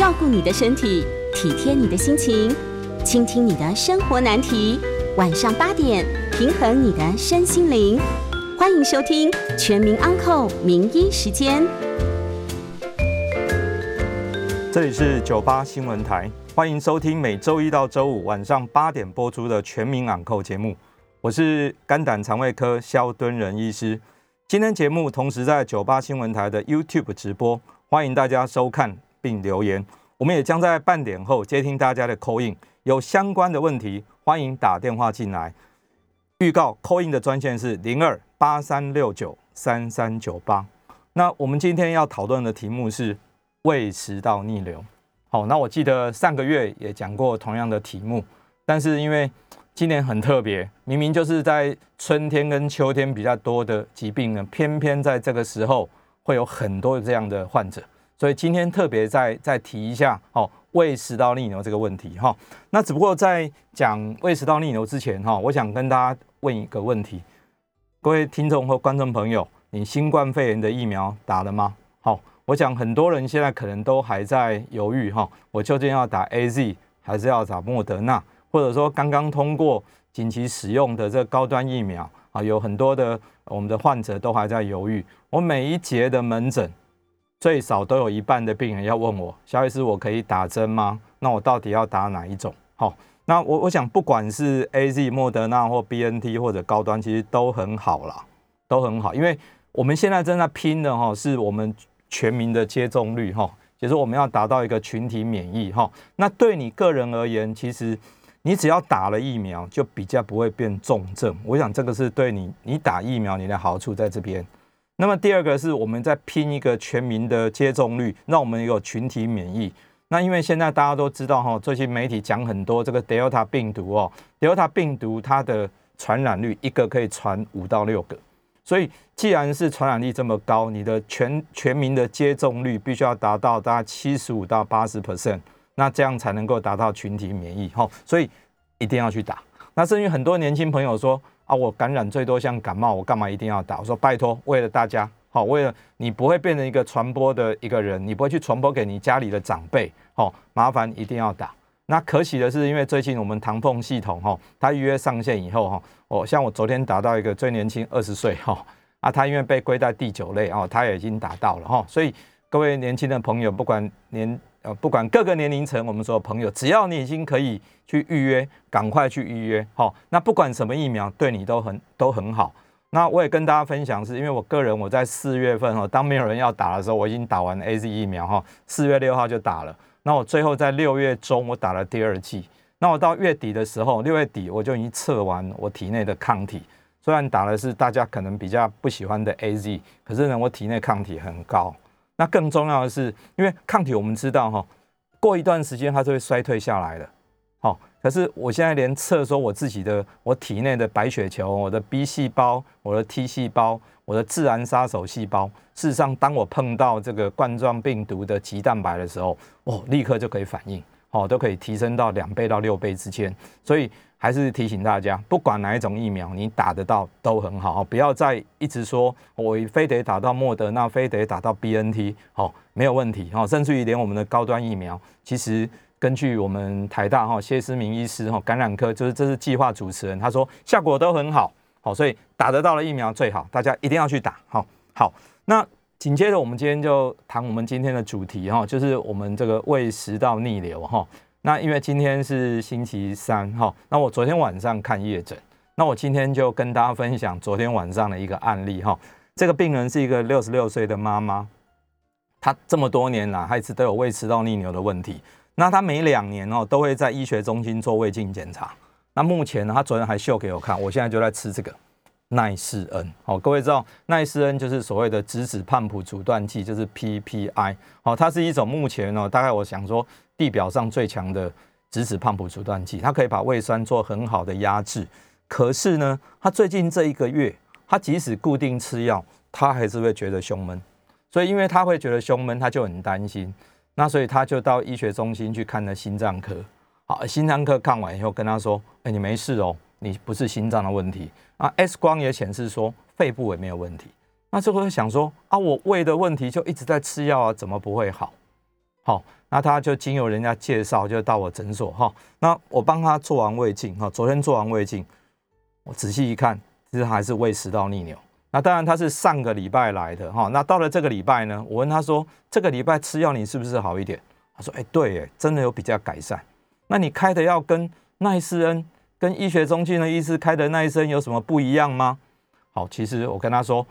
照顾你的身体，体贴你的心情，倾听你的生活难题。晚上八点，平衡你的身心灵。欢迎收听《全民安扣名医时间》。这里是九八新闻台，欢迎收听每周一到周五晚上八点播出的《全民安扣》节目。我是肝胆肠胃科肖敦仁医师。今天节目同时在九八新闻台的 YouTube 直播，欢迎大家收看并留言。我们也将在半点后接听大家的 call in，有相关的问题，欢迎打电话进来。预告 call in 的专线是零二八三六九三三九八。那我们今天要讨论的题目是胃食道逆流。好，那我记得上个月也讲过同样的题目，但是因为今年很特别，明明就是在春天跟秋天比较多的疾病呢，偏偏在这个时候会有很多这样的患者，所以今天特别再再提一下哦，胃食道逆流这个问题哈。那只不过在讲胃食道逆流之前哈，我想跟大家问一个问题，各位听众或观众朋友，你新冠肺炎的疫苗打了吗？好，我想很多人现在可能都还在犹豫哈，我究竟要打 A Z 还是要打莫德纳？或者说刚刚通过紧急使用的这高端疫苗啊，有很多的我们的患者都还在犹豫。我每一节的门诊最少都有一半的病人要问我，肖医师，我可以打针吗？那我到底要打哪一种？好，那我我想不管是 A Z、莫德纳或 B N T 或者高端，其实都很好啦，都很好，因为我们现在正在拼的哈，是我们全民的接种率哈，就是我们要达到一个群体免疫哈。那对你个人而言，其实。你只要打了疫苗，就比较不会变重症。我想这个是对你，你打疫苗你的好处在这边。那么第二个是我们在拼一个全民的接种率，让我们有群体免疫。那因为现在大家都知道哈，最近媒体讲很多这个 Delta 病毒哦，Delta 病毒它的传染率一个可以传五到六个，所以既然是传染力这么高，你的全全民的接种率必须要达到大概七十五到八十 percent。那这样才能够达到群体免疫，哈，所以一定要去打。那至于很多年轻朋友说啊，我感染最多像感冒，我干嘛一定要打？我说拜托，为了大家，好，为了你不会变成一个传播的一个人，你不会去传播给你家里的长辈，好，麻烦一定要打。那可喜的是，因为最近我们唐凤系统，哈，它预约上线以后，哈，哦，像我昨天打到一个最年轻二十岁，哈，啊，他因为被归在第九类，哦，他也已经打到了，哈，所以各位年轻的朋友，不管年。呃，不管各个年龄层，我们说朋友，只要你已经可以去预约，赶快去预约，好。那不管什么疫苗，对你都很都很好。那我也跟大家分享，是因为我个人我在四月份哈，当没有人要打的时候，我已经打完 A Z 疫苗哈，四月六号就打了。那我最后在六月中我打了第二剂。那我到月底的时候，六月底我就已经测完我体内的抗体，虽然打的是大家可能比较不喜欢的 A Z，可是呢，我体内抗体很高。那更重要的是，因为抗体我们知道哈，过一段时间它就会衰退下来的。好，可是我现在连测说我自己的我体内的白血球、我的 B 细胞、我的 T 细胞、我的自然杀手细胞，事实上，当我碰到这个冠状病毒的棘蛋白的时候，哦，立刻就可以反应，好，都可以提升到两倍到六倍之间，所以。还是提醒大家，不管哪一种疫苗，你打得到都很好，不要再一直说我非得打到莫德纳，非得打到 B N T，好，没有问题哈。甚至于连我们的高端疫苗，其实根据我们台大哈谢思明医师哈感染科，就是这是计划主持人，他说效果都很好，好，所以打得到的疫苗最好，大家一定要去打，好，好。那紧接着我们今天就谈我们今天的主题哈，就是我们这个胃食道逆流哈。那因为今天是星期三哈，那我昨天晚上看夜诊，那我今天就跟大家分享昨天晚上的一个案例哈。这个病人是一个六十六岁的妈妈，她这么多年来，一直都有胃食道逆流的问题。那她每两年哦，都会在医学中心做胃镜检查。那目前呢，她昨天还秀给我看，我现在就在吃这个奈士恩。好，各位知道奈士恩就是所谓的质子胖普阻断剂，就是 PPI。好，它是一种目前呢，大概我想说。地表上最强的质子胖普阻断剂，它可以把胃酸做很好的压制。可是呢，他最近这一个月，他即使固定吃药，他还是会觉得胸闷。所以，因为他会觉得胸闷，他就很担心。那所以他就到医学中心去看了心脏科。好，心脏科看完以后跟他说：“哎，你没事哦，你不是心脏的问题啊。”X 光也显示说肺部也没有问题。那这会想说：“啊，我胃的问题就一直在吃药啊，怎么不会好？”好。那他就经由人家介绍，就到我诊所哈。那我帮他做完胃镜哈，昨天做完胃镜，我仔细一看，其实还是胃食道逆流。那当然他是上个礼拜来的哈。那到了这个礼拜呢，我问他说，这个礼拜吃药你是不是好一点？他说，哎，对，哎，真的有比较改善。那你开的药跟奈斯恩、跟医学中心的医师开的奈斯恩有什么不一样吗？好，其实我跟他说，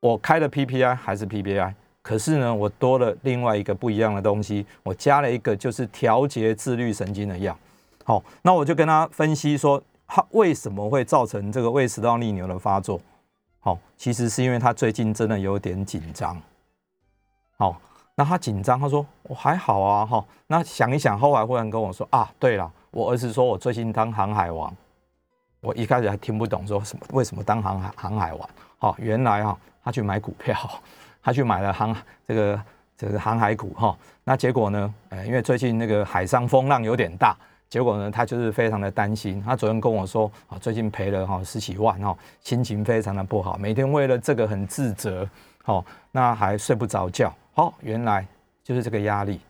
我开的 PPI 还是 PPI。可是呢，我多了另外一个不一样的东西，我加了一个就是调节自律神经的药。好，那我就跟他分析说，他为什么会造成这个胃食道逆流的发作？好，其实是因为他最近真的有点紧张。好，那他紧张，他说我还好啊。哈，那想一想，后来忽然跟我说啊，对了，我儿子说我最近当航海王。我一开始还听不懂，说什么为什么当航海航海王？好，原来哈，他去买股票。他去买了航这个这个航海股哈，那结果呢？呃，因为最近那个海上风浪有点大，结果呢，他就是非常的担心。他昨天跟我说啊，最近赔了哈十几万哈，心情非常的不好，每天为了这个很自责，好，那还睡不着觉。好，原来就是这个压力。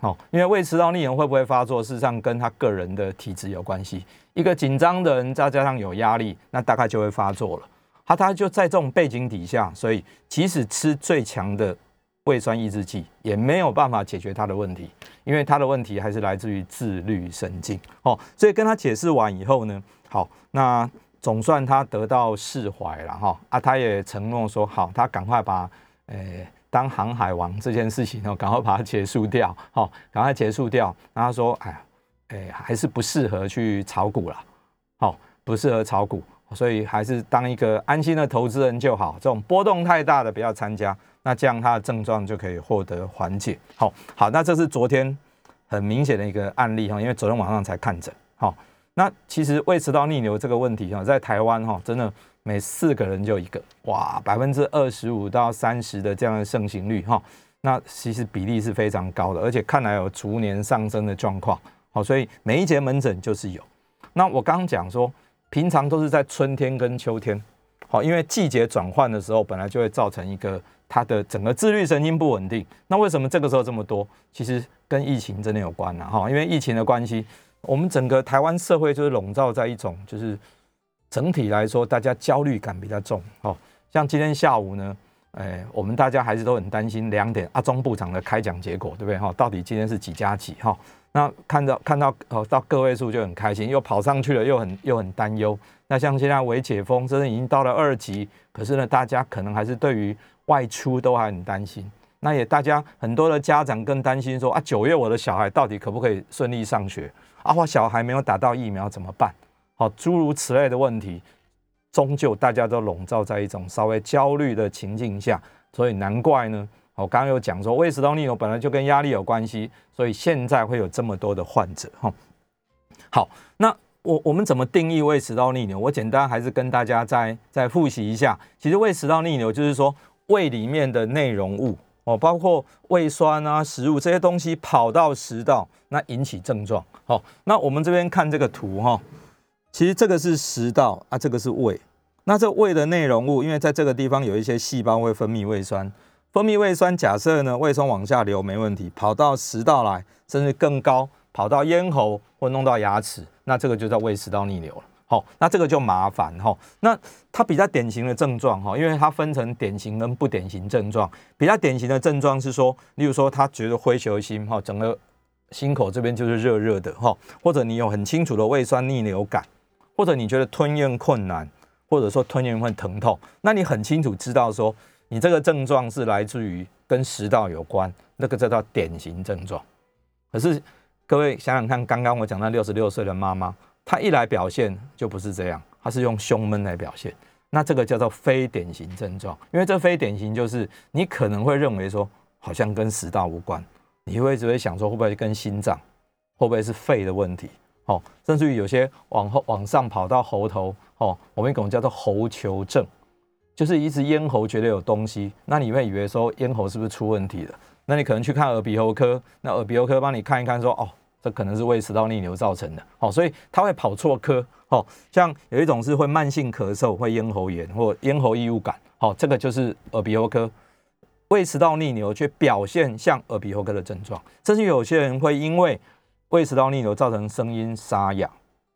好，因为胃食道逆流会不会发作，事实上跟他个人的体质有关系。一个紧张的人，再加上有压力，那大概就会发作了。他他就在这种背景底下，所以即使吃最强的胃酸抑制剂，也没有办法解决他的问题，因为他的问题还是来自于自律神经。哦，所以跟他解释完以后呢，好，那总算他得到释怀了哈。啊，他也承诺说，好，他赶快把诶当航海王这件事情哦，赶快把它结束掉，好，赶快结束掉。然后说，哎呀，诶，还是不适合去炒股了，好，不适合炒股。所以还是当一个安心的投资人就好，这种波动太大的不要参加，那这样他的症状就可以获得缓解。好，好，那这是昨天很明显的一个案例哈，因为昨天晚上才看诊。好，那其实胃食道逆流这个问题哈，在台湾哈，真的每四个人就一个，哇，百分之二十五到三十的这样的盛行率哈，那其实比例是非常高的，而且看来有逐年上升的状况。好，所以每一节门诊就是有。那我刚刚讲说。平常都是在春天跟秋天，好，因为季节转换的时候，本来就会造成一个它的整个自律神经不稳定。那为什么这个时候这么多？其实跟疫情真的有关了，哈，因为疫情的关系，我们整个台湾社会就是笼罩在一种，就是整体来说大家焦虑感比较重，哦，像今天下午呢，哎，我们大家还是都很担心两点阿中部长的开奖结果，对不对？哈，到底今天是几加几？哈。那看到看到哦，到个位数就很开心，又跑上去了，又很又很担忧。那像现在微解封，真的已经到了二级，可是呢，大家可能还是对于外出都还很担心。那也大家很多的家长更担心说啊，九月我的小孩到底可不可以顺利上学？啊，我小孩没有打到疫苗怎么办？好，诸如此类的问题，终究大家都笼罩在一种稍微焦虑的情境下，所以难怪呢。我刚刚有讲说，胃食道逆流本来就跟压力有关系，所以现在会有这么多的患者哈。好，那我我们怎么定义胃食道逆流？我简单还是跟大家再再复习一下。其实胃食道逆流就是说，胃里面的内容物哦，包括胃酸啊、食物这些东西跑到食道，那引起症状。好，那我们这边看这个图哈，其实这个是食道啊，这个是胃。那这胃的内容物，因为在这个地方有一些细胞会分泌胃酸。分泌胃酸，假设呢胃酸往下流没问题，跑到食道来，甚至更高，跑到咽喉或弄到牙齿，那这个就叫胃食道逆流了。好，那这个就麻烦哈。那它比较典型的症状哈，因为它分成典型跟不典型症状。比较典型的症状是说，例如说他觉得灰球心哈，整个心口这边就是热热的哈，或者你有很清楚的胃酸逆流感，或者你觉得吞咽困难，或者说吞咽会疼痛，那你很清楚知道说。你这个症状是来自于跟食道有关，那个叫做典型症状。可是各位想想看，刚刚我讲那六十六岁的妈妈，她一来表现就不是这样，她是用胸闷来表现，那这个叫做非典型症状。因为这非典型就是你可能会认为说好像跟食道无关，你会只会想说会不会跟心脏，会不会是肺的问题？哦，甚至于有些往后往上跑到喉头，哦，我们一种叫做喉球症。就是一直咽喉觉得有东西，那你会以为说咽喉是不是出问题了？那你可能去看耳鼻喉科，那耳鼻喉科帮你看一看，说哦，这可能是胃食道逆流造成的，哦，所以他会跑错科，哦，像有一种是会慢性咳嗽，会咽喉炎或咽喉异物感，好，这个就是耳鼻喉科胃食道逆流却表现像耳鼻喉科的症状，甚至有些人会因为胃食道逆流造成声音沙哑，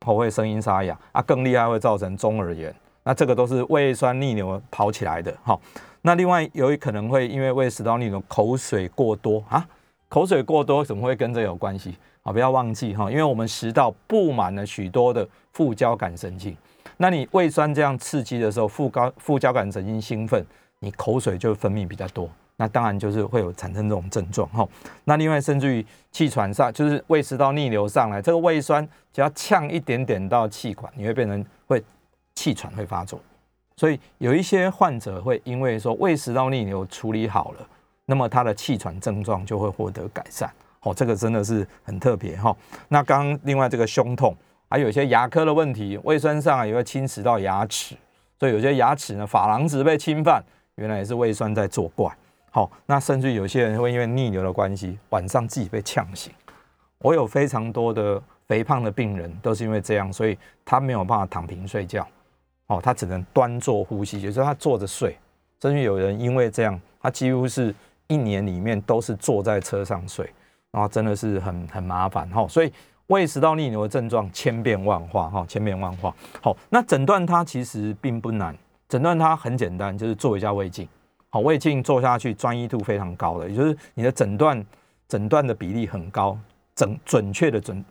喉会声音沙哑啊，更厉害会造成中耳炎。那这个都是胃酸逆流跑起来的哈。那另外有可能会因为胃食道逆流口水过多啊，口水过多怎么会跟这有关系？啊，不要忘记哈，因为我们食道布满了许多的副交感神经，那你胃酸这样刺激的时候，副高副交感神经兴奋，你口水就分泌比较多，那当然就是会有产生这种症状哈。那另外甚至于气喘上，就是胃食道逆流上来，这个胃酸只要呛一点点到气管，你会变成会气喘会发作。所以有一些患者会因为说胃食道逆流处理好了，那么他的气喘症状就会获得改善。哦，这个真的是很特别哈。那刚另外这个胸痛，还有一些牙科的问题，胃酸上也会侵蚀到牙齿，所以有些牙齿呢珐琅质被侵犯，原来也是胃酸在作怪。好，那甚至有些人会因为逆流的关系，晚上自己被呛醒。我有非常多的肥胖的病人都是因为这样，所以他没有办法躺平睡觉，哦，他只能端坐呼吸，就是他坐着睡。甚至有人因为这样，他几乎是一年里面都是坐在车上睡。然后真的是很很麻烦哈，所以胃食道逆流的症状千变万化哈，千变万化。好，那诊断它其实并不难，诊断它很简单，就是做一下胃镜。好，胃镜做下去专一度非常高的，也就是你的诊断诊断的比例很高，准准确的准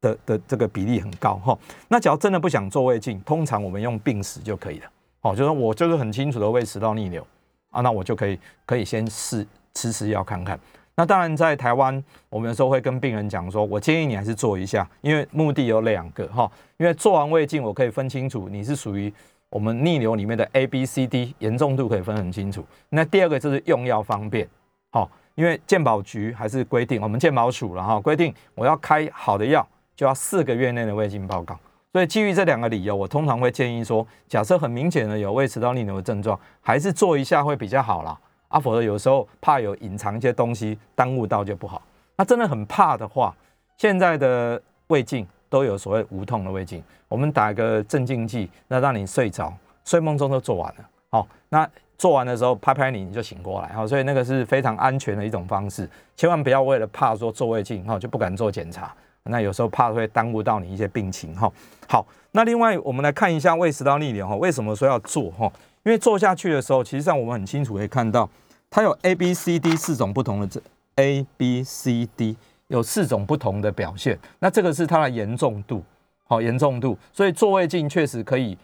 的的这个比例很高哈。那只要真的不想做胃镜，通常我们用病史就可以了。好，就是我就是很清楚的胃食道逆流啊，那我就可以可以先试吃吃药看看。那当然，在台湾，我们有时候会跟病人讲说，我建议你还是做一下，因为目的有两个哈。因为做完胃镜，我可以分清楚你是属于我们逆流里面的 A、B、C、D，严重度可以分很清楚。那第二个就是用药方便，好，因为健保局还是规定，我们健保署然后，规定我要开好的药，就要四个月内的胃镜报告。所以基于这两个理由，我通常会建议说，假设很明显的有胃食道逆流的症状，还是做一下会比较好啦。啊，否则有时候怕有隐藏一些东西耽误到就不好。那真的很怕的话，现在的胃镜都有所谓无痛的胃镜，我们打一个镇静剂，那让你睡着，睡梦中都做完了。好，那做完的时候拍拍你，你就醒过来。好，所以那个是非常安全的一种方式，千万不要为了怕说做胃镜哈就不敢做检查。那有时候怕会耽误到你一些病情哈。好，那另外我们来看一下胃食道逆流哈，为什么说要做哈？因为做下去的时候，其实上我们很清楚可以看到，它有 A、B、C、D 四种不同的这 A、B、C、D 有四种不同的表现。那这个是它的严重度，好严重度。所以做胃镜确实可以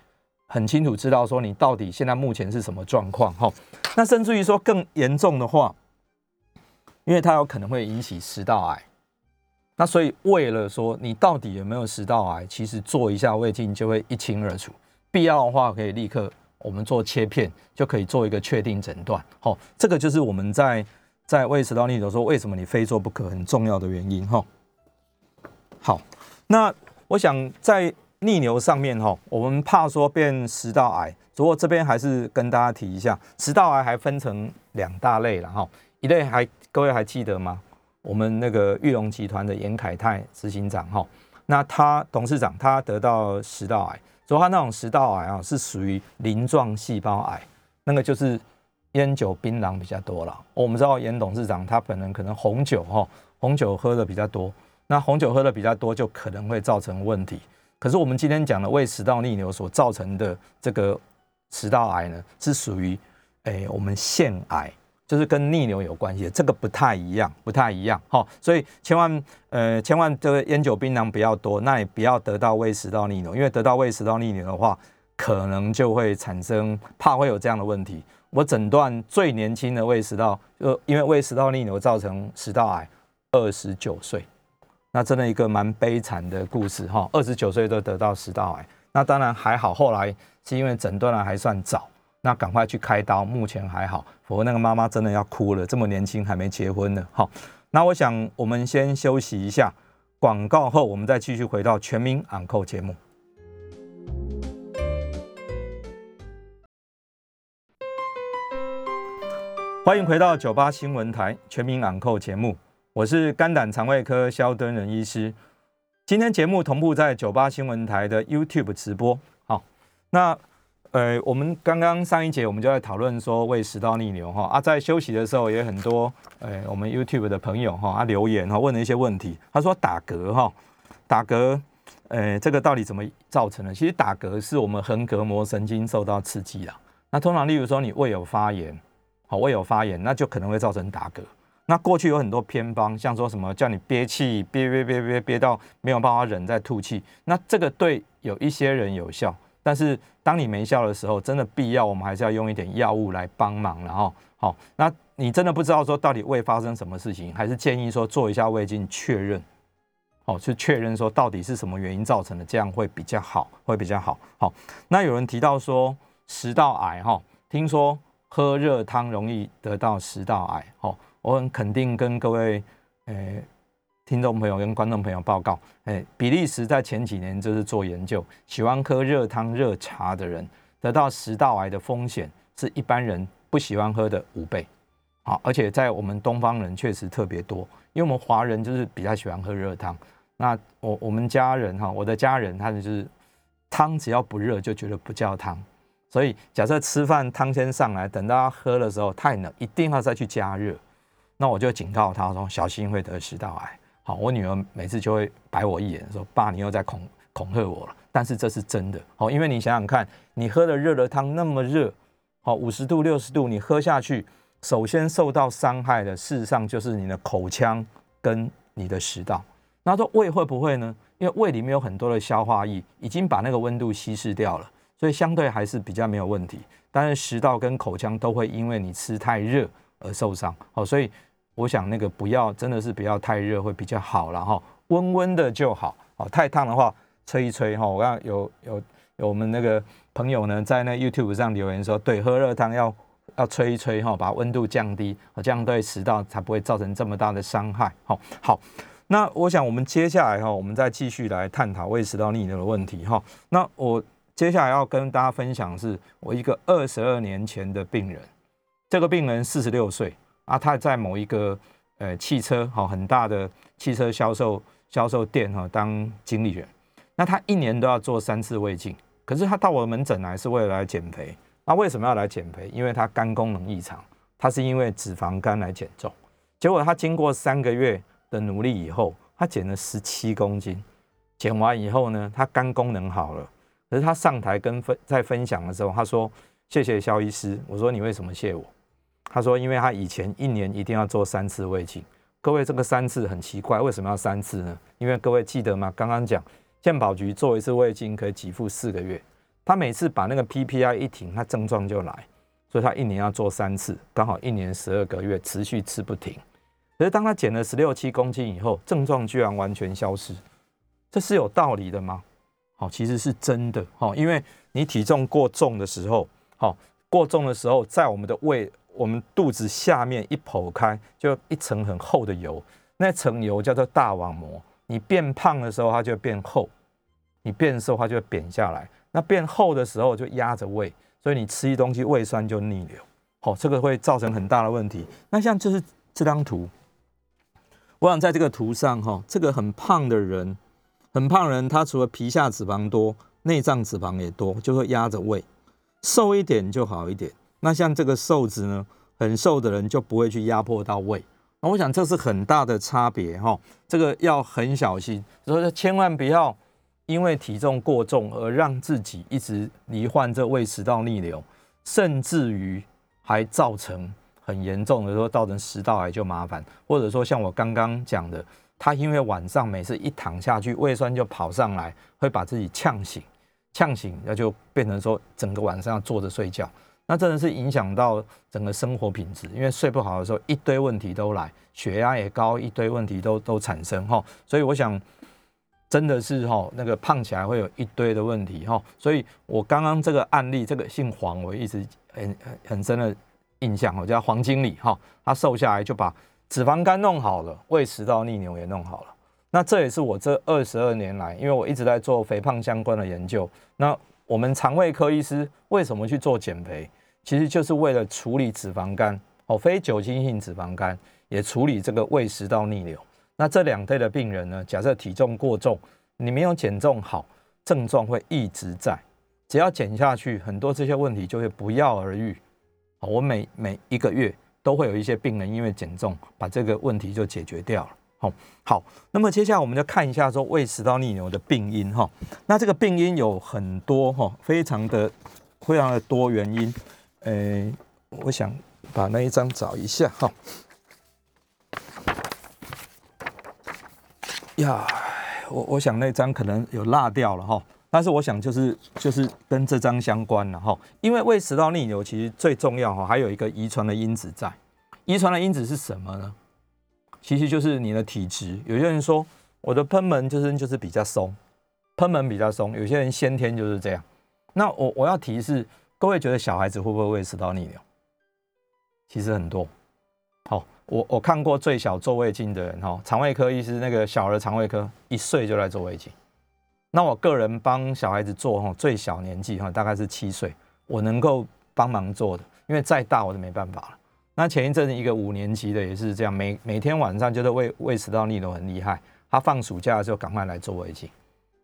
很清楚知道说你到底现在目前是什么状况哈。那甚至于说更严重的话，因为它有可能会引起食道癌。那所以为了说你到底有没有食道癌，其实做一下胃镜就会一清二楚。必要的话可以立刻。我们做切片就可以做一个确定诊断，好，这个就是我们在在胃食道逆流说为什么你非做不可很重要的原因，哈。好，那我想在逆流上面，哈，我们怕说变食道癌，不过这边还是跟大家提一下，食道癌还分成两大类了，哈，一类还各位还记得吗？我们那个玉龙集团的严凯泰执行长，哈，那他董事长他得到食道癌。所以他那种食道癌啊，是属于鳞状细胞癌，那个就是烟酒槟榔比较多了。我们知道严董事长他本人可能红酒哈，红酒喝的比较多，那红酒喝的比较多就可能会造成问题。可是我们今天讲的胃食道逆流所造成的这个食道癌呢，是属于诶我们腺癌。就是跟逆流有关系的，这个不太一样，不太一样，哈，所以千万呃千万这个烟酒槟榔不要多，那也不要得到胃食道逆流，因为得到胃食道逆流的话，可能就会产生怕会有这样的问题。我诊断最年轻的胃食道，就因为胃食道逆流造成食道癌，二十九岁，那真的一个蛮悲惨的故事，哈，二十九岁都得到食道癌，那当然还好，后来是因为诊断的还算早。那赶快去开刀，目前还好。否则那个妈妈真的要哭了，这么年轻还没结婚呢。好，那我想我们先休息一下，广告后我们再继续回到全民昂扣节目。欢迎回到九八新闻台全民昂扣节目，我是肝胆肠胃科肖敦仁医师。今天节目同步在九八新闻台的 YouTube 直播。好，那。呃，我们刚刚上一节我们就在讨论说胃食道逆流哈啊，在休息的时候也很多呃，我们 YouTube 的朋友哈啊留言哈问了一些问题，他说打嗝哈，打嗝，呃，这个到底怎么造成的？其实打嗝是我们横膈膜神经受到刺激了。那通常例如说你胃有发炎，胃有发炎，那就可能会造成打嗝。那过去有很多偏方，像说什么叫你憋气，憋憋憋憋憋到没有办法忍再吐气，那这个对有一些人有效。但是当你没效的时候，真的必要，我们还是要用一点药物来帮忙，然后好，那你真的不知道说到底胃发生什么事情，还是建议说做一下胃镜确认，好，去确认说到底是什么原因造成的，这样会比较好，会比较好。好，那有人提到说食道癌，哈，听说喝热汤容易得到食道癌，哦，我很肯定跟各位，诶。听众朋友跟观众朋友报告，哎，比利时在前几年就是做研究，喜欢喝热汤热茶的人，得到食道癌的风险是一般人不喜欢喝的五倍。好，而且在我们东方人确实特别多，因为我们华人就是比较喜欢喝热汤。那我我们家人哈，我的家人他就是汤只要不热就觉得不叫汤，所以假设吃饭汤先上来，等到他喝的时候太冷，一定要再去加热。那我就警告他说，小心会得食道癌。好，我女儿每次就会白我一眼，说：“爸，你又在恐恐吓我了。”但是这是真的，好，因为你想想看，你喝的热的汤那么热，好，五十度、六十度，你喝下去，首先受到伤害的，事实上就是你的口腔跟你的食道。那说胃会不会呢？因为胃里面有很多的消化液，已经把那个温度稀释掉了，所以相对还是比较没有问题。但是食道跟口腔都会因为你吃太热而受伤，好，所以。我想那个不要，真的是不要太热会比较好了哈，温温的就好。哦，太烫的话吹一吹哈。我刚有有有我们那个朋友呢，在那 YouTube 上留言说，对，喝热汤要要吹一吹哈，把温度降低，这样对食道才不会造成这么大的伤害。好，好，那我想我们接下来哈，我们再继续来探讨胃食道逆流的问题哈。那我接下来要跟大家分享是我一个二十二年前的病人，这个病人四十六岁。啊，他在某一个呃汽车哈很大的汽车销售销售店哈当经理人，那他一年都要做三次胃镜，可是他到我门诊来是为了来减肥。那为什么要来减肥？因为他肝功能异常，他是因为脂肪肝来减重。结果他经过三个月的努力以后，他减了十七公斤。减完以后呢，他肝功能好了。可是他上台跟分在分享的时候，他说：“谢谢肖医师。”我说：“你为什么谢我？”他说：“因为他以前一年一定要做三次胃镜，各位这个三次很奇怪，为什么要三次呢？因为各位记得吗？刚刚讲健保局做一次胃镜可以给付四个月，他每次把那个 PPI 一停，他症状就来，所以他一年要做三次，刚好一年十二个月持续吃不停。可是当他减了十六七公斤以后，症状居然完全消失，这是有道理的吗？好，其实是真的。好，因为你体重过重的时候，好过重的时候，在我们的胃。我们肚子下面一剖开，就一层很厚的油，那层油叫做大网膜。你变胖的时候，它就变厚；你变瘦，它就扁下来。那变厚的时候就压着胃，所以你吃一东西，胃酸就逆流。好，这个会造成很大的问题。那像就是这张图，我想在这个图上哈，这个很胖的人，很胖人，他除了皮下脂肪多，内脏脂肪也多，就会压着胃。瘦一点就好一点。那像这个瘦子呢，很瘦的人就不会去压迫到胃。那我想这是很大的差别哈，这个要很小心，所以千万不要因为体重过重而让自己一直罹患这胃食道逆流，甚至于还造成很严重的说造成食道癌就麻烦，或者说像我刚刚讲的，他因为晚上每次一躺下去，胃酸就跑上来，会把自己呛醒，呛醒那就变成说整个晚上要坐着睡觉。那真的是影响到整个生活品质，因为睡不好的时候，一堆问题都来，血压也高，一堆问题都都产生哈。所以我想，真的是哈，那个胖起来会有一堆的问题哈。所以我刚刚这个案例，这个姓黄，我一直很很深的印象，我叫黄经理哈，他瘦下来就把脂肪肝弄好了，胃食道逆流也弄好了。那这也是我这二十二年来，因为我一直在做肥胖相关的研究，那。我们肠胃科医师为什么去做减肥？其实就是为了处理脂肪肝哦，非酒精性脂肪肝，也处理这个胃食道逆流。那这两类的病人呢，假设体重过重，你没有减重好，症状会一直在，只要减下去，很多这些问题就会不药而愈。好，我每每一个月都会有一些病人因为减重，把这个问题就解决掉了。好，好，那么接下来我们就看一下说胃食道逆流的病因哈。那这个病因有很多哈，非常的非常的多原因。呃，我想把那一张找一下哈。呀，我我想那张可能有落掉了哈，但是我想就是就是跟这张相关了哈，因为胃食道逆流其实最重要哈，还有一个遗传的因子在，遗传的因子是什么呢？其实就是你的体质。有些人说我的喷门就是就是比较松，喷门比较松，有些人先天就是这样。那我我要提示各位，觉得小孩子会不会胃食道逆流？其实很多。好。我我看过最小做胃镜的人哈，肠胃科医师那个小儿肠胃科一岁就来做胃镜。那我个人帮小孩子做哈，最小年纪哈大概是七岁，我能够帮忙做的，因为再大我就没办法了。那前一阵子一个五年级的也是这样，每每天晚上就是胃胃食道逆流很厉害，他放暑假的时候赶快来做胃镜。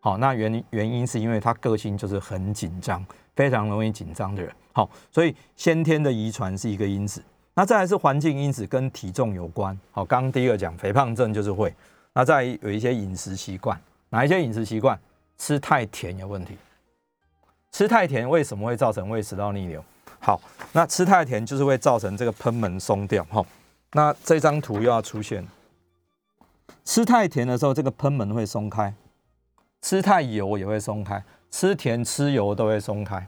好，那原原因是因为他个性就是很紧张，非常容易紧张的人。好，所以先天的遗传是一个因子。那再来是环境因子跟体重有关，好，刚刚第一个讲肥胖症就是会，那再有一些饮食习惯，哪一些饮食习惯吃太甜有问题？吃太甜为什么会造成胃食道逆流？好，那吃太甜就是会造成这个喷门松掉，哈，那这张图又要出现，吃太甜的时候这个喷门会松开，吃太油也会松开，吃甜吃油都会松开。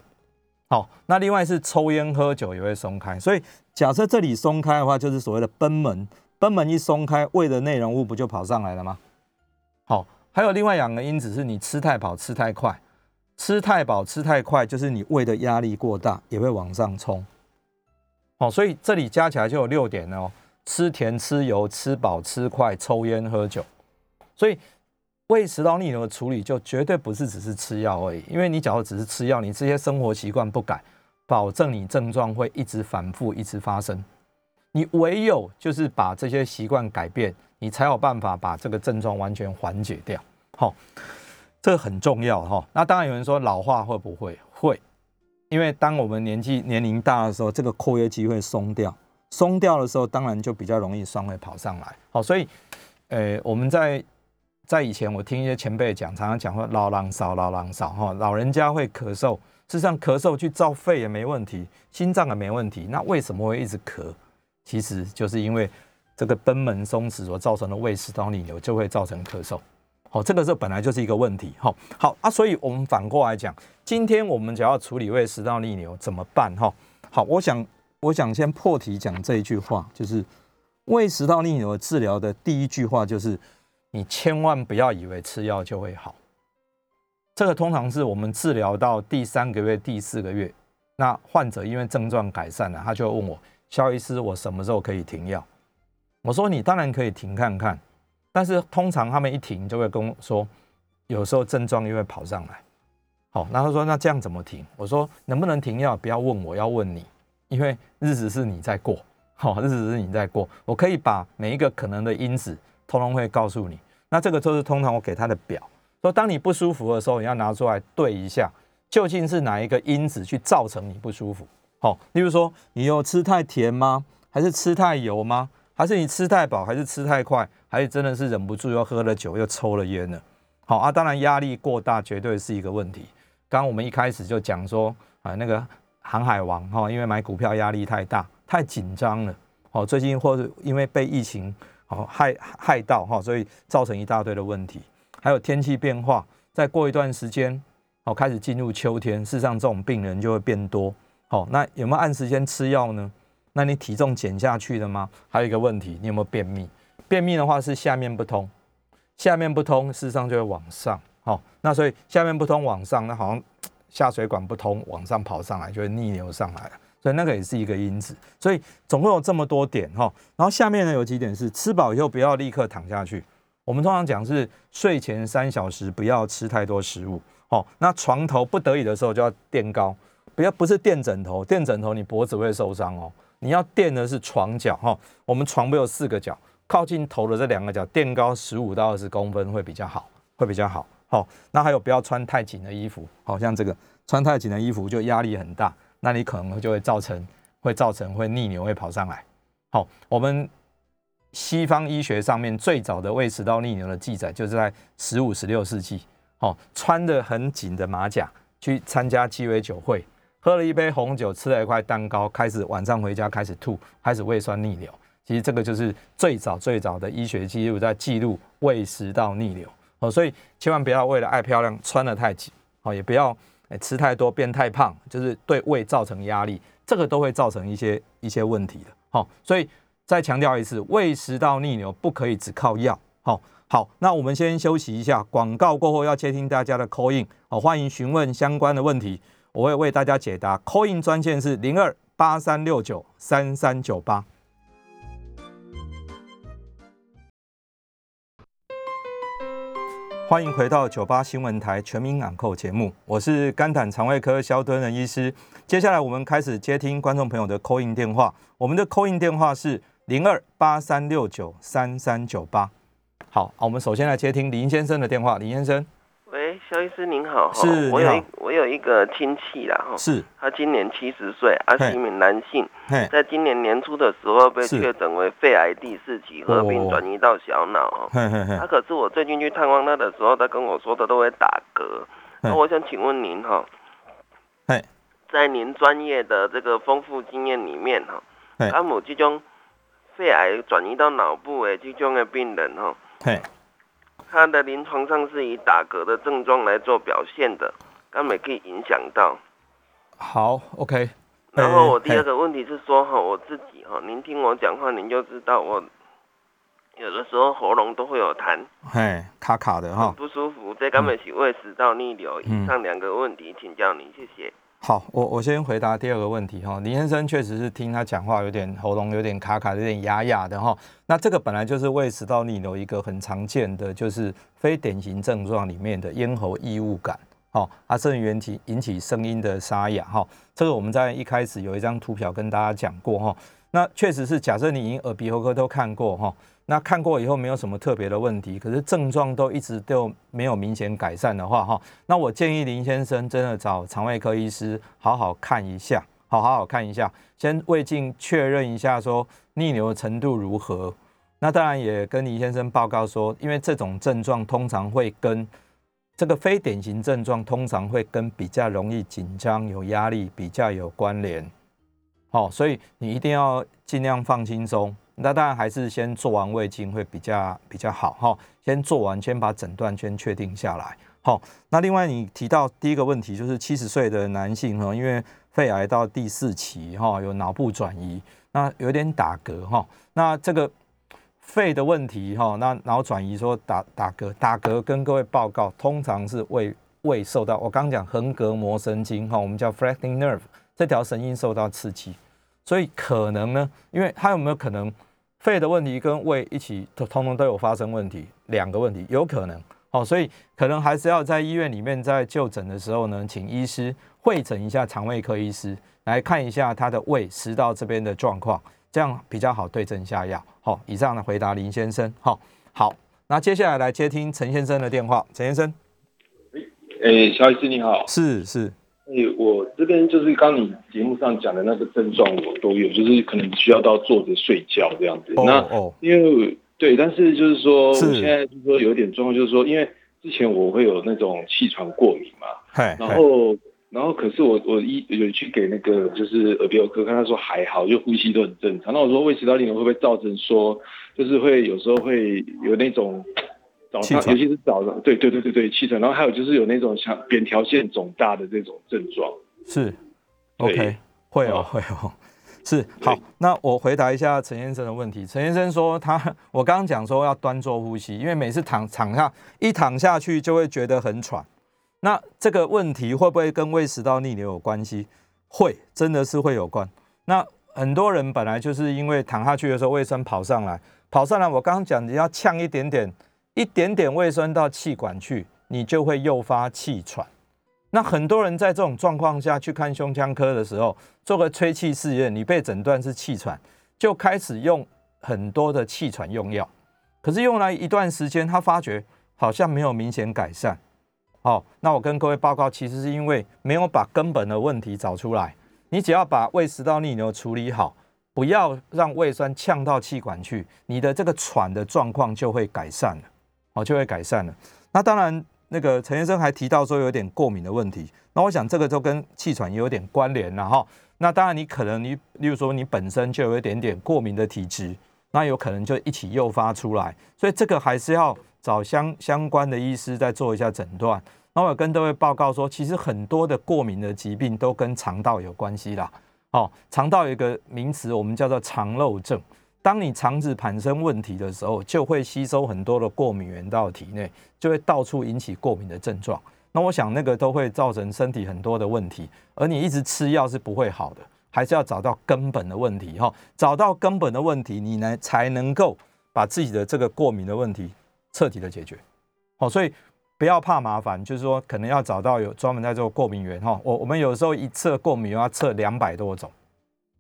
好，那另外是抽烟喝酒也会松开，所以假设这里松开的话，就是所谓的贲门，贲门一松开，胃的内容物不就跑上来了吗？还有另外两个因子是你吃太饱、吃太快，吃太饱、吃太快，就是你胃的压力过大，也会往上冲。好，所以这里加起来就有六点哦：吃甜、吃油、吃饱、吃快、抽烟喝酒，所以。胃食道逆流的处理就绝对不是只是吃药而已，因为你假如只是吃药，你这些生活习惯不改，保证你症状会一直反复，一直发生。你唯有就是把这些习惯改变，你才有办法把这个症状完全缓解掉。好，这个很重要哈。那当然有人说老化会不会？会，因为当我们年纪年龄大的时候，这个括约肌会松掉，松掉的时候，当然就比较容易酸会跑上来。好，所以，呃，我们在在以前，我听一些前辈讲，常常讲说老狼少，老狼少哈，老人家会咳嗽，事实上咳嗽去照肺也没问题，心脏也没问题，那为什么会一直咳？其实就是因为这个贲门松弛所造成的胃食道逆流，就会造成咳嗽。好，这个是本来就是一个问题。好，好啊，所以我们反过来讲，今天我们只要处理胃食道逆流怎么办？哈，好，我想我想先破题讲这一句话，就是胃食道逆流治疗的第一句话就是。你千万不要以为吃药就会好，这个通常是我们治疗到第三个月、第四个月，那患者因为症状改善了，他就问我，肖医师，我什么时候可以停药？我说你当然可以停看看，但是通常他们一停就会跟我说，有时候症状又会跑上来。好，那他说那这样怎么停？我说能不能停药？不要问我，要问你，因为日子是你在过，好，日子是你在过，我可以把每一个可能的因子。通通会告诉你，那这个就是通常我给他的表，说当你不舒服的时候，你要拿出来对一下，究竟是哪一个因子去造成你不舒服？好，例如说你有吃太甜吗？还是吃太油吗？还是你吃太饱？还是吃太快？还是真的是忍不住又喝了酒又抽了烟了？好啊，当然压力过大绝对是一个问题。刚刚我们一开始就讲说啊，那个航海王哈，因为买股票压力太大，太紧张了。好，最近或者因为被疫情。好害害到哈，所以造成一大堆的问题。还有天气变化，再过一段时间，好开始进入秋天，事实上这种病人就会变多。好，那有没有按时间吃药呢？那你体重减下去了吗？还有一个问题，你有没有便秘？便秘的话是下面不通，下面不通，事实上就会往上。好，那所以下面不通往上，那好像下水管不通往上跑上来，就会逆流上来了。所以那个也是一个因子，所以总共有这么多点哈。然后下面呢有几点是吃饱以后不要立刻躺下去。我们通常讲是睡前三小时不要吃太多食物。哦，那床头不得已的时候就要垫高，不要不是垫枕头，垫枕头你脖子会受伤哦。你要垫的是床脚哈。我们床不有四个角，靠近头的这两个角垫高十五到二十公分会比较好，会比较好。好，那还有不要穿太紧的衣服，好像这个穿太紧的衣服就压力很大，那你可能就会造成会造成会逆流会跑上来。好，我们西方医学上面最早的胃食道逆流的记载，就是在十五、十六世纪。好，穿的很紧的马甲去参加鸡尾酒会，喝了一杯红酒，吃了一块蛋糕，开始晚上回家开始吐，开始胃酸逆流。其实这个就是最早最早的医学记录，在记录胃食道逆流。哦，所以千万不要为了爱漂亮穿的太紧，哦，也不要吃太多变太胖，就是对胃造成压力，这个都会造成一些一些问题的。好，所以再强调一次，胃食道逆流不可以只靠药。好，好，那我们先休息一下，广告过后要接听大家的 call in，好，欢迎询问相关的问题，我会为大家解答。call in 专线是零二八三六九三三九八。欢迎回到九八新闻台全民养扣节目，我是肝胆肠胃科肖敦仁医师。接下来我们开始接听观众朋友的 call in 电话，我们的 call in 电话是零二八三六九三三九八。好，我们首先来接听林先生的电话，林先生。喂，肖医师您好，是，我有一我有一个亲戚啦，哈，是，他今年七十岁，他是一名男性，在今年年初的时候被确诊为肺癌第四期，合并转移到小脑，哈，他可是我最近去探望他的时候，他跟我说的都会打嗝，那我想请问您哈，在您专业的这个丰富经验里面哈，阿姆这种肺癌转移到脑部的这种的病人哈，他的临床上是以打嗝的症状来做表现的，根本可以影响到。好，OK。然后我第二个问题是说哈，我自己哈，您听我讲话，您就知道我有的时候喉咙都会有痰，嘿，卡卡的哈，不舒服，这根本是胃食道逆流。以上两个问题，请教您，谢谢。好，我我先回答第二个问题哈。林先生确实是听他讲话有点喉咙有点卡卡，有点哑哑的哈。那这个本来就是胃食道逆流一个很常见的，就是非典型症状里面的咽喉异物感，哈，啊，甚至引起引起声音的沙哑哈。这个我们在一开始有一张图表跟大家讲过哈。那确实是，假设你耳鼻喉科都看过哈。那看过以后没有什么特别的问题，可是症状都一直都没有明显改善的话，哈，那我建议林先生真的找肠胃科医师好好看一下，好好好看一下，先胃镜确认一下说逆流的程度如何。那当然也跟林先生报告说，因为这种症状通常会跟这个非典型症状通常会跟比较容易紧张、有压力比较有关联，哦，所以你一定要尽量放轻松。那当然还是先做完胃镜会比较比较好哈，先做完，先把诊断先确定下来。好，那另外你提到第一个问题就是七十岁的男性哈，因为肺癌到第四期哈，有脑部转移，那有点打嗝哈。那这个肺的问题哈，那脑转移说打打嗝，打嗝跟各位报告，通常是胃胃受到我刚讲横膈膜神经哈，我们叫 f l e c t i n g nerve 这条神经受到刺激。所以可能呢，因为他有没有可能肺的问题跟胃一起通通都有发生问题，两个问题有可能，哦，所以可能还是要在医院里面在就诊的时候呢，请医师会诊一下肠胃科医师来看一下他的胃食道这边的状况，这样比较好对症下药。好，以上的回答林先生，好，好，那接下来来接听陈先生的电话，陈先生，哎，肖医师你好，是是。哎，我这边就是刚你节目上讲的那个症状，我都有，就是可能需要到坐着睡觉这样子。那因为对，但是就是说，我现在就是说有点状况，就是说，因为之前我会有那种气喘过敏嘛，然后然后可是我我一有去给那个就是耳鼻喉科看，他说还好，就呼吸都很正常。那我说胃食道逆流会不会造成说，就是会有时候会有那种。早上，尤其是早上，对对对对对，气喘，然后还有就是有那种像扁条线肿大的这种症状，是，OK，会哦会哦，是好，那我回答一下陈先生的问题。陈先生说他，我刚刚讲说要端坐呼吸，因为每次躺躺下一躺下去就会觉得很喘，那这个问题会不会跟胃食道逆流有关系？会，真的是会有关。那很多人本来就是因为躺下去的时候胃酸跑上来，跑上来，我刚刚讲你要呛一点点。一点点胃酸到气管去，你就会诱发气喘。那很多人在这种状况下去看胸腔科的时候，做个吹气试验，你被诊断是气喘，就开始用很多的气喘用药。可是用了一段时间，他发觉好像没有明显改善。哦，那我跟各位报告，其实是因为没有把根本的问题找出来。你只要把胃食道逆流处理好，不要让胃酸呛到气管去，你的这个喘的状况就会改善了，哦，就会改善了。那当然，那个陈先生还提到说有点过敏的问题，那我想这个就跟气喘也有点关联了哈。那当然，你可能你，例如说你本身就有一点点过敏的体质，那有可能就一起诱发出来，所以这个还是要找相相关的医师再做一下诊断。那我跟各位报告说，其实很多的过敏的疾病都跟肠道有关系啦。哦，肠道有一个名词，我们叫做肠漏症。当你肠子产生问题的时候，就会吸收很多的过敏源到体内，就会到处引起过敏的症状。那我想那个都会造成身体很多的问题，而你一直吃药是不会好的，还是要找到根本的问题哈。找到根本的问题，你呢才能够把自己的这个过敏的问题彻底的解决。好，所以。不要怕麻烦，就是说可能要找到有专门在做过敏源哈。我我们有时候一测过敏源要测两百多种，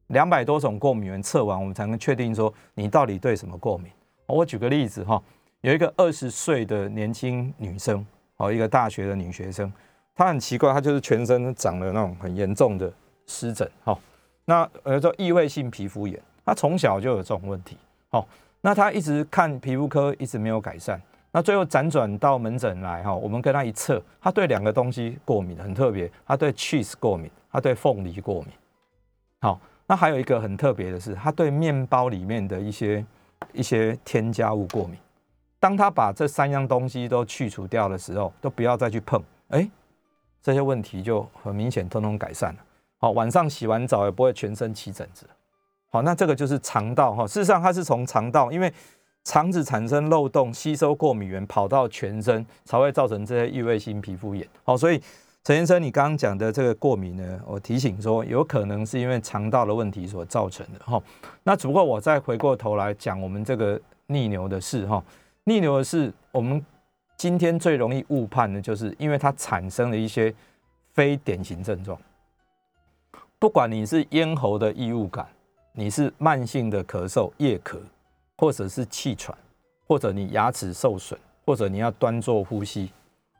两百多种过敏源测完，我们才能确定说你到底对什么过敏。我举个例子哈，有一个二十岁的年轻女生，哦，一个大学的女学生，她很奇怪，她就是全身长了那种很严重的湿疹哈。那呃叫异位性皮肤炎，她从小就有这种问题，哦，那她一直看皮肤科，一直没有改善。那最后辗转到门诊来哈，我们跟她一测，她对两个东西过敏，很特别，她对 cheese 过敏，她对凤梨过敏。好，那还有一个很特别的是，他对面包里面的一些一些添加物过敏。当他把这三样东西都去除掉的时候，都不要再去碰，哎，这些问题就很明显通通改善了。好，晚上洗完澡也不会全身起疹子。好，那这个就是肠道哈，事实上它是从肠道，因为。肠子产生漏洞，吸收过敏源跑到全身，才会造成这些异位性皮肤炎。好，所以陈先生，你刚刚讲的这个过敏呢，我提醒说，有可能是因为肠道的问题所造成的。哈，那只不过我再回过头来讲我们这个逆流的事。哈，逆流的事，我们今天最容易误判的就是因为它产生了一些非典型症状。不管你是咽喉的异物感，你是慢性的咳嗽、夜咳。或者是气喘，或者你牙齿受损，或者你要端坐呼吸，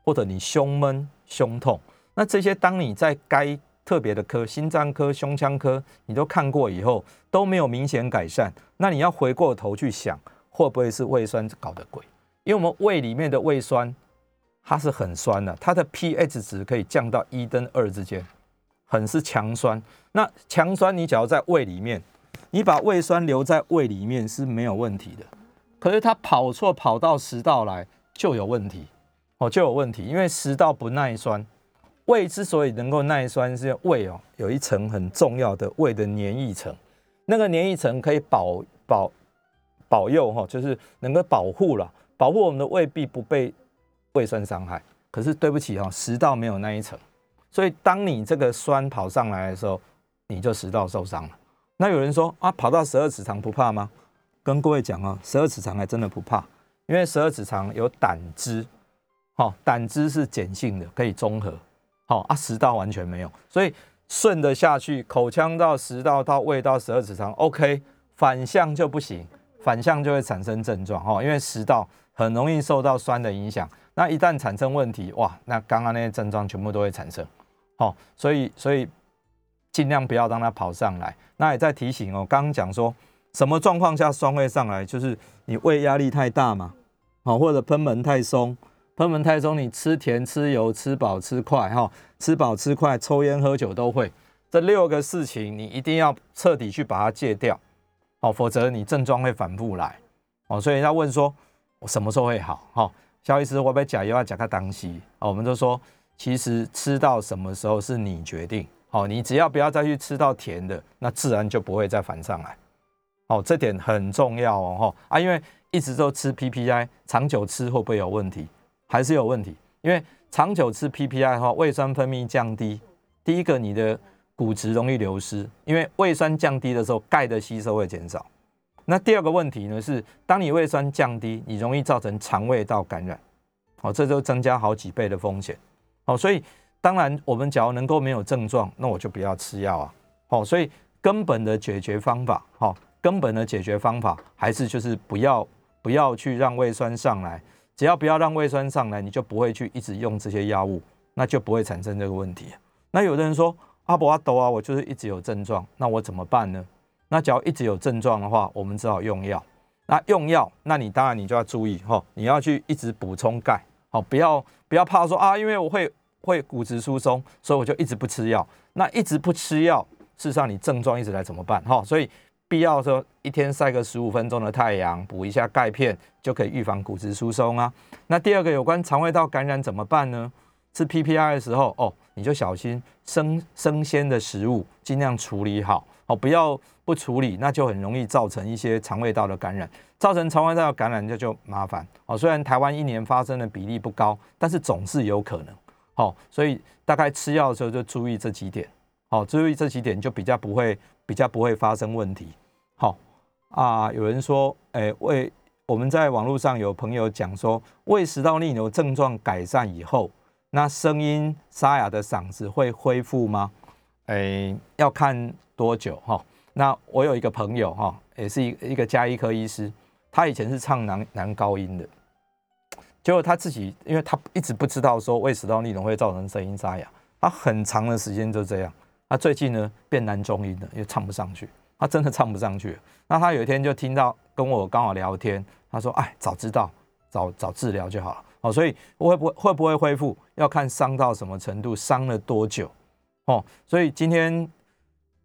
或者你胸闷、胸痛，那这些当你在该特别的科，心脏科、胸腔科，你都看过以后都没有明显改善，那你要回过头去想，会不会是胃酸搞的鬼？因为我们胃里面的胃酸它是很酸的，它的 pH 值可以降到一跟二之间，很是强酸。那强酸你只要在胃里面。你把胃酸留在胃里面是没有问题的，可是它跑错跑到食道来就有问题哦，就有问题。因为食道不耐酸，胃之所以能够耐酸，是胃哦有一层很重要的胃的粘液层，那个粘液层可以保保保佑哈，就是能够保护了，保护我们的胃壁不被胃酸伤害。可是对不起哈，食道没有那一层，所以当你这个酸跑上来的时候，你就食道受伤了。那有人说啊，跑到十二指肠不怕吗？跟各位讲啊，十二指肠还真的不怕，因为十二指肠有胆汁，好，胆汁是碱性的，可以中和，好啊，食道完全没有，所以顺着下去，口腔到食道到胃到十二指肠，OK，反向就不行，反向就会产生症状哈，因为食道很容易受到酸的影响，那一旦产生问题，哇，那刚刚那些症状全部都会产生，好，所以所以。尽量不要让它跑上来。那也在提醒哦，刚刚讲说什么状况下酸会上来，就是你胃压力太大嘛，好，或者贲门太松，贲门太松，你吃甜、吃油、吃饱、吃快，哈，吃饱吃快，抽烟喝酒都会。这六个事情你一定要彻底去把它戒掉，哦，否则你症状会反复来，哦，所以要问说我什么时候会好？哈，肖医师会不会假药要讲个当西？哦，我们就说其实吃到什么时候是你决定。好，你只要不要再去吃到甜的，那自然就不会再反上来。好，这点很重要哦，哈啊，因为一直都吃 PPI，长久吃会不会有问题？还是有问题？因为长久吃 PPI 的话，胃酸分泌降低，第一个你的骨质容易流失，因为胃酸降低的时候，钙的吸收会减少。那第二个问题呢是，当你胃酸降低，你容易造成肠胃道感染，哦，这就增加好几倍的风险。哦，所以。当然，我们只要能够没有症状，那我就不要吃药啊。哦，所以根本的解决方法，哈，根本的解决方法还是就是不要不要去让胃酸上来，只要不要让胃酸上来，你就不会去一直用这些药物，那就不会产生这个问题。那有的人说阿伯阿斗啊，我就是一直有症状，那我怎么办呢？那只要一直有症状的话，我们只好用药。那用药，那你当然你就要注意哈，你要去一直补充钙，好，不要不要怕说啊，因为我会会骨质疏松，所以我就一直不吃药。那一直不吃药，事实上你症状一直来怎么办？哈，所以必要的时候一天晒个十五分钟的太阳，补一下钙片，就可以预防骨质疏松啊。那第二个有关肠胃道感染怎么办呢？吃 PPI 的时候哦，你就小心生生鲜的食物，尽量处理好哦，不要不处理，那就很容易造成一些肠胃道的感染，造成肠胃道感染就就麻烦哦。虽然台湾一年发生的比例不高，但是总是有可能。好，所以大概吃药的时候就注意这几点，好，注意这几点就比较不会比较不会发生问题。啊，有人说，哎，胃我们在网络上有朋友讲说，胃食道逆流症状改善以后。那声音沙哑的嗓子会恢复吗？诶，要看多久哈。那我有一个朋友哈，也是一一个加医科医师，他以前是唱男男高音的，结果他自己，因为他一直不知道说胃食道逆流会造成声音沙哑，他很长的时间就这样。他最近呢变男中音了，又唱不上去，他真的唱不上去。那他有一天就听到跟我刚好聊天，他说：“哎，早知道，早早治疗就好了。”哦，所以会不会会不会恢复，要看伤到什么程度，伤了多久。哦，所以今天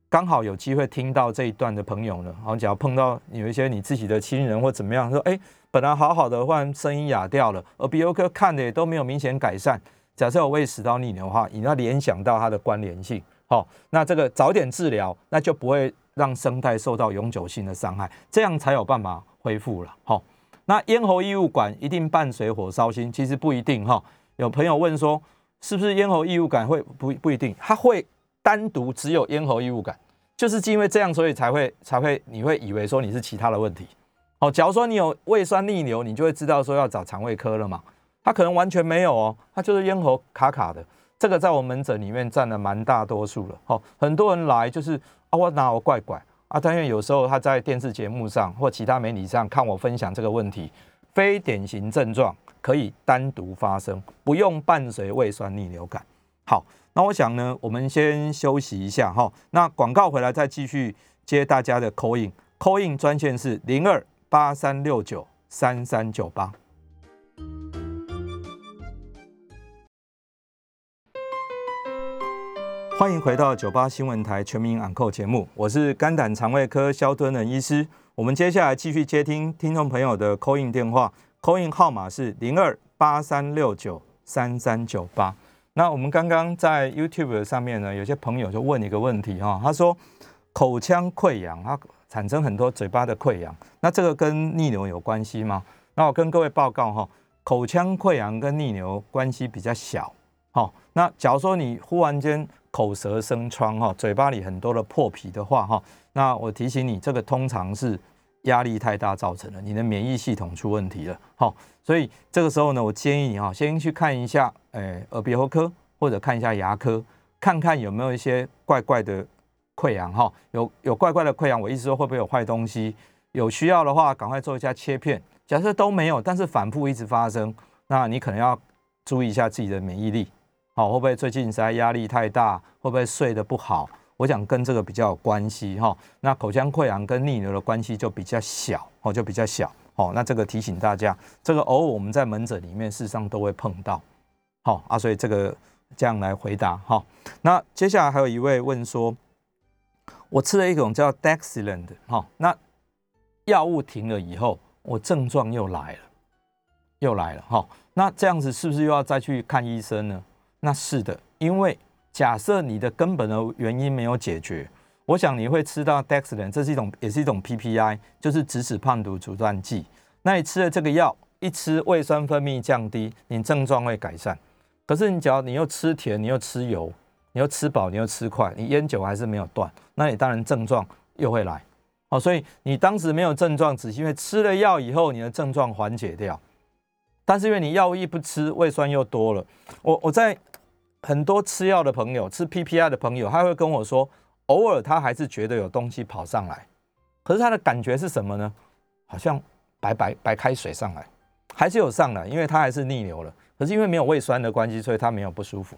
刚好有机会听到这一段的朋友呢，好，假如碰到有一些你自己的亲人或怎么样，说，哎，本来好好的，忽然声音哑掉了，而鼻喉科看的也都没有明显改善。假设有胃食道逆流的话，你要联想到它的关联性。好，那这个早点治疗，那就不会让声带受到永久性的伤害，这样才有办法恢复了。好。那咽喉异物感一定伴随火烧心，其实不一定哈。有朋友问说，是不是咽喉异物感会不不一定，它会单独只有咽喉异物感，就是因为这样，所以才会才会你会以为说你是其他的问题。哦，假如说你有胃酸逆流，你就会知道说要找肠胃科了嘛。它可能完全没有哦，它就是咽喉卡卡的。这个在我门诊里面占了蛮大多数了。哦，很多人来就是啊，我哪有怪怪。啊，但愿有时候他在电视节目上或其他媒体上看我分享这个问题，非典型症状可以单独发生，不用伴随胃酸逆流感。好，那我想呢，我们先休息一下哈。那广告回来再继续接大家的 call in，call in 专线是零二八三六九三三九八。欢迎回到九八新闻台全民昂扣节目，我是肝胆肠胃科肖敦仁医师。我们接下来继续接听听众朋友的 call in 电话，call in 号码是零二八三六九三三九八。那我们刚刚在 YouTube 上面呢，有些朋友就问一个问题哈，他说口腔溃疡，它产生很多嘴巴的溃疡，那这个跟逆流有关系吗？那我跟各位报告哈，口腔溃疡跟逆流关系比较小。好，那假如说你忽然间口舌生疮哈，嘴巴里很多的破皮的话哈，那我提醒你，这个通常是压力太大造成的，你的免疫系统出问题了。好，所以这个时候呢，我建议你哈，先去看一下，诶，耳鼻喉科或者看一下牙科，看看有没有一些怪怪的溃疡哈。有有怪怪的溃疡，我意思说会不会有坏东西？有需要的话，赶快做一下切片。假设都没有，但是反复一直发生，那你可能要注意一下自己的免疫力。好，会不会最近实在压力太大？会不会睡得不好？我想跟这个比较有关系哈。那口腔溃疡跟逆流的关系就比较小，哦，就比较小。哦，那这个提醒大家，这个偶尔我们在门诊里面事实上都会碰到。好啊，所以这个这样来回答哈。那接下来还有一位问说，我吃了一种叫 Dexilant 哈，那药物停了以后，我症状又来了，又来了哈。那这样子是不是又要再去看医生呢？那是的，因为假设你的根本的原因没有解决，我想你会吃到 Dexlan，这是一种也是一种 PPI，就是直指胖毒阻断剂。那你吃了这个药，一吃胃酸分泌降低，你症状会改善。可是你只要你又吃甜，你又吃油，你又吃饱，你又吃快，你烟酒还是没有断，那你当然症状又会来。好，所以你当时没有症状，只是因为吃了药以后，你的症状缓解掉。但是因为你药物一不吃，胃酸又多了。我我在很多吃药的朋友，吃 PPI 的朋友，他会跟我说，偶尔他还是觉得有东西跑上来，可是他的感觉是什么呢？好像白白白开水上来，还是有上来，因为他还是逆流了。可是因为没有胃酸的关系，所以他没有不舒服。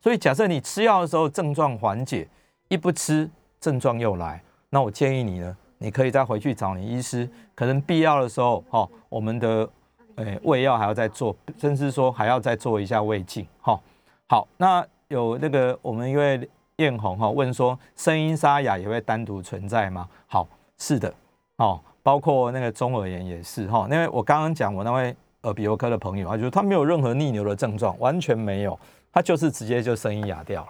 所以假设你吃药的时候症状缓解，一不吃症状又来，那我建议你呢，你可以再回去找你医师，可能必要的时候，哈，我们的诶胃药还要再做，甚至说还要再做一下胃镜，哈。好，那有那个我们因为艳红哈问说，声音沙哑也会单独存在吗？好，是的，哦，包括那个中耳炎也是哈，因为我刚刚讲我那位耳鼻喉科的朋友，他觉得他没有任何逆流的症状，完全没有。他就是直接就声音哑掉了，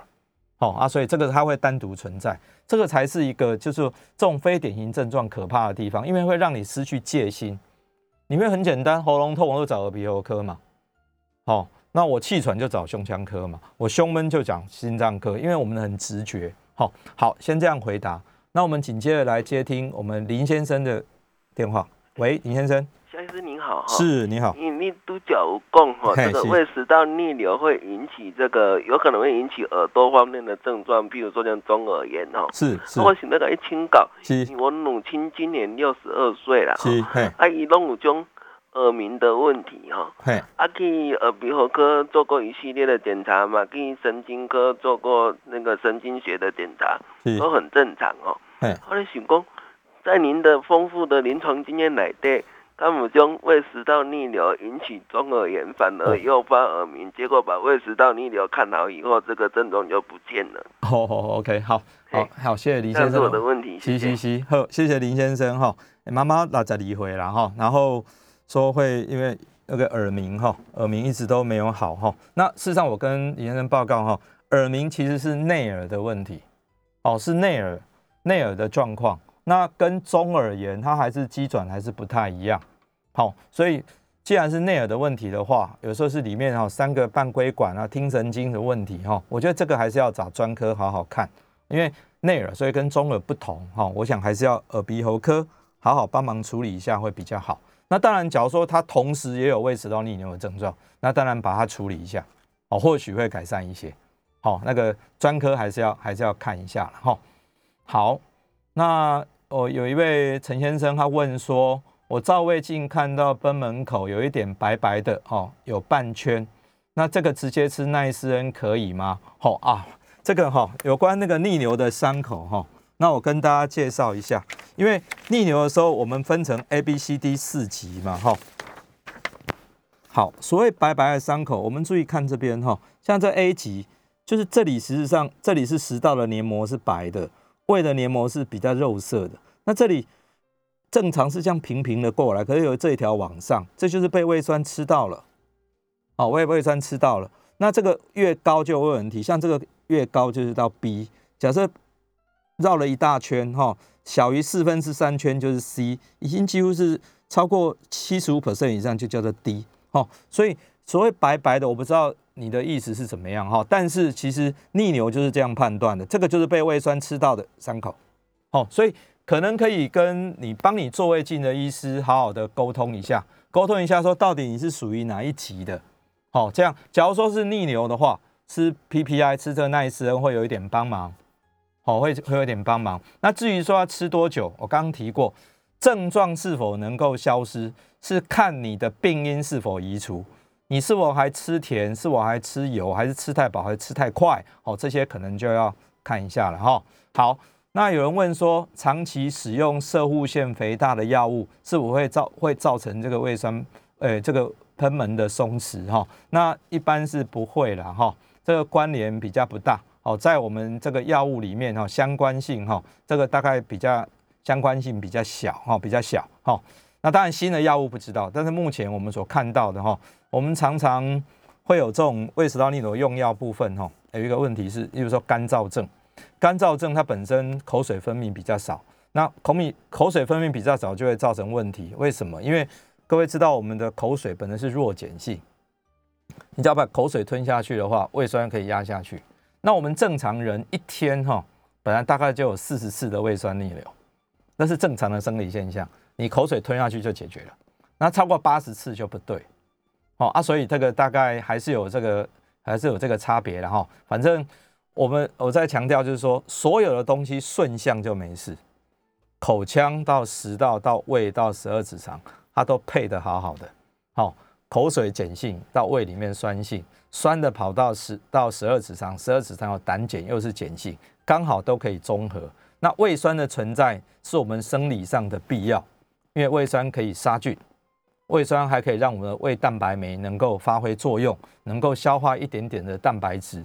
哦啊，所以这个它会单独存在，这个才是一个就是这种非典型症状可怕的地方，因为会让你失去戒心。你会很简单，喉咙痛我就找耳鼻喉科嘛，哦，那我气喘就找胸腔科嘛，我胸闷就讲心脏科，因为我们很直觉。好，好，先这样回答。那我们紧接着来接听我们林先生的电话。喂，林先生。肖医师您好，哈，是你好。你你都讲共哈，这个胃食道逆流会引起这个，有可能会引起耳朵方面的症状，比如说像中耳炎哈。是是。我请那个一清稿，我母亲今年六十二岁了，是嘿。阿姨拢有种耳鸣的问题哈，嘿。阿去耳鼻喉科做过一系列的检查嘛，去神经科做过那个神经学的检查，都很正常哦。嘿。后来想讲，在您的丰富的临床经验来对。他们将胃食道逆流引起中耳炎，反而诱发耳鸣，结果把胃食道逆流看好以后，这个症状就不见了。好 好，OK，好，好，好，谢谢林先生。这是我的问题。嘻嘻嘻，好，谢谢林先生哈。妈妈那在离回了哈，然后说会因为那个耳鸣哈，耳鸣一直都没有好哈。那事实上我跟李先生报告哈，耳鸣其实是内耳的问题，哦，是内耳内耳的状况。那跟中耳炎它还是机转还是不太一样，好，所以既然是内耳的问题的话，有时候是里面哈三个半规管啊听神经的问题哈，我觉得这个还是要找专科好好看，因为内耳所以跟中耳不同哈，我想还是要耳鼻喉科好好帮忙处理一下会比较好。那当然，假如说他同时也有胃食道逆流的症状，那当然把它处理一下哦，或许会改善一些。好，那个专科还是要还是要看一下了哈。好，那。哦，有一位陈先生，他问说：“我照胃镜看到贲门口有一点白白的，哦，有半圈，那这个直接吃奈斯恩可以吗？”好啊，这个哈有关那个逆流的伤口哈，那我跟大家介绍一下，因为逆流的时候我们分成 A、B、C、D 四级嘛，哈。好，所谓白白的伤口，我们注意看这边哈，像这 A 级，就是这里实际上这里是食道的黏膜是白的，胃的黏膜是比较肉色的。那这里正常是这样平平的过来，可是有这一条往上，这就是被胃酸吃到了。哦，胃胃酸吃到了。那这个越高就有问题，像这个越高就是到 B。假设绕了一大圈哈，小于四分之三圈就是 C，已经几乎是超过七十五 percent 以上就叫做 D。哦，所以所谓白白的，我不知道你的意思是怎么样哈。但是其实逆流就是这样判断的，这个就是被胃酸吃到的伤口。哦，所以。可能可以跟你帮你做胃镜的医师好好的沟通一下，沟通一下说到底你是属于哪一级的，好，这样假如说是逆流的话，吃 PPI 吃这奈斯恩会有一点帮忙，好，会会有点帮忙。那至于说要吃多久，我刚刚提过，症状是否能够消失，是看你的病因是否移除，你是否还吃甜，是否还吃油，还是吃太饱，还是吃太快，哦，这些可能就要看一下了哈。好。那有人问说，长期使用射护腺肥大的药物，是否会造会造成这个胃酸，诶，这个喷门的松弛哈？那一般是不会了哈，这个关联比较不大哦，在我们这个药物里面哈，相关性哈，这个大概比较相关性比较小哈，比较小哈。那当然新的药物不知道，但是目前我们所看到的哈，我们常常会有这种胃食道逆流用药部分哈，有一个问题是，例如说干燥症。干燥症它本身口水分泌比较少，那口米口水分泌比较少就会造成问题。为什么？因为各位知道我们的口水本身是弱碱性，你只要把口水吞下去的话，胃酸可以压下去。那我们正常人一天哈，本来大概就有四十次的胃酸逆流，那是正常的生理现象。你口水吞下去就解决了，那超过八十次就不对。哦啊，所以这个大概还是有这个还是有这个差别的哈，反正。我们我在强调，就是说，所有的东西顺向就没事，口腔到食道到胃到十二指肠，它都配得好好的，好，口水碱性到胃里面酸性，酸的跑到十到十二指肠，十二指肠有胆碱又是碱性，刚好都可以中和。那胃酸的存在是我们生理上的必要，因为胃酸可以杀菌，胃酸还可以让我们的胃蛋白酶能够发挥作用，能够消化一点点的蛋白质。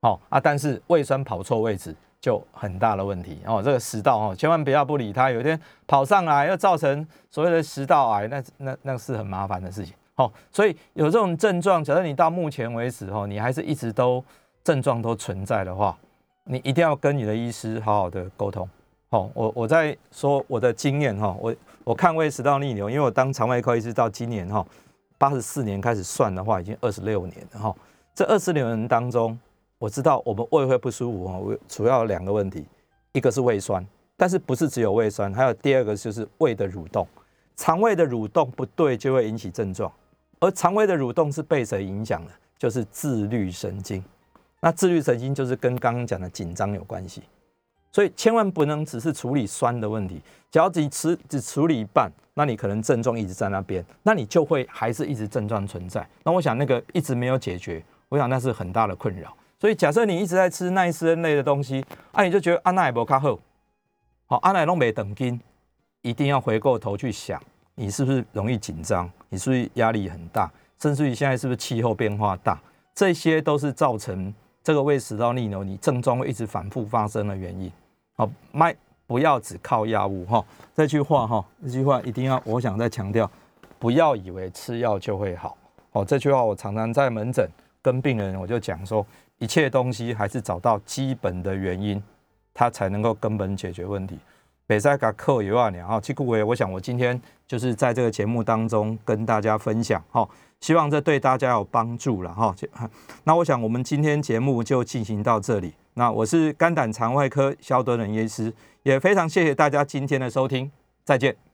好啊，但是胃酸跑错位置就很大的问题哦。这个食道哦，千万不要不理它，有一天跑上来又造成所谓的食道癌，那那那是很麻烦的事情。好，所以有这种症状，假设你到目前为止哦，你还是一直都症状都存在的话。你一定要跟你的医师好好的沟通。好，我我在说我的经验哈，我我看胃食道逆流，因为我当肠胃科医师到今年哈八十四年开始算的话，已经二十六年了哈。这二十六年当中，我知道我们胃会不舒服哈，主要两个问题，一个是胃酸，但是不是只有胃酸，还有第二个就是胃的蠕动，肠胃的蠕动不对就会引起症状，而肠胃的蠕动是被谁影响的？就是自律神经。那自律神经就是跟刚刚讲的紧张有关系，所以千万不能只是处理酸的问题。只要你只只处理一半，那你可能症状一直在那边，那你就会还是一直症状存在。那我想那个一直没有解决，我想那是很大的困扰。所以假设你一直在吃奈斯恩类的东西，啊，你就觉得阿奈不卡好，好阿奈弄没等金，一定要回过头去想，你是不是容易紧张？你是不是压力很大？甚至于现在是不是气候变化大？这些都是造成。这个胃食道逆流，你症状会一直反复发生的原因，好，麦不要只靠药物哈。这句话哈，这句话一定要，我想再强调，不要以为吃药就会好。哦，这句话我常常在门诊跟病人我就讲说，一切东西还是找到基本的原因，它才能够根本解决问题。北塞嘎克有二年哈，七库维，我想我今天就是在这个节目当中跟大家分享哈。希望这对大家有帮助了哈。那我想我们今天节目就进行到这里。那我是肝胆肠外科肖德仁医师，也非常谢谢大家今天的收听，再见。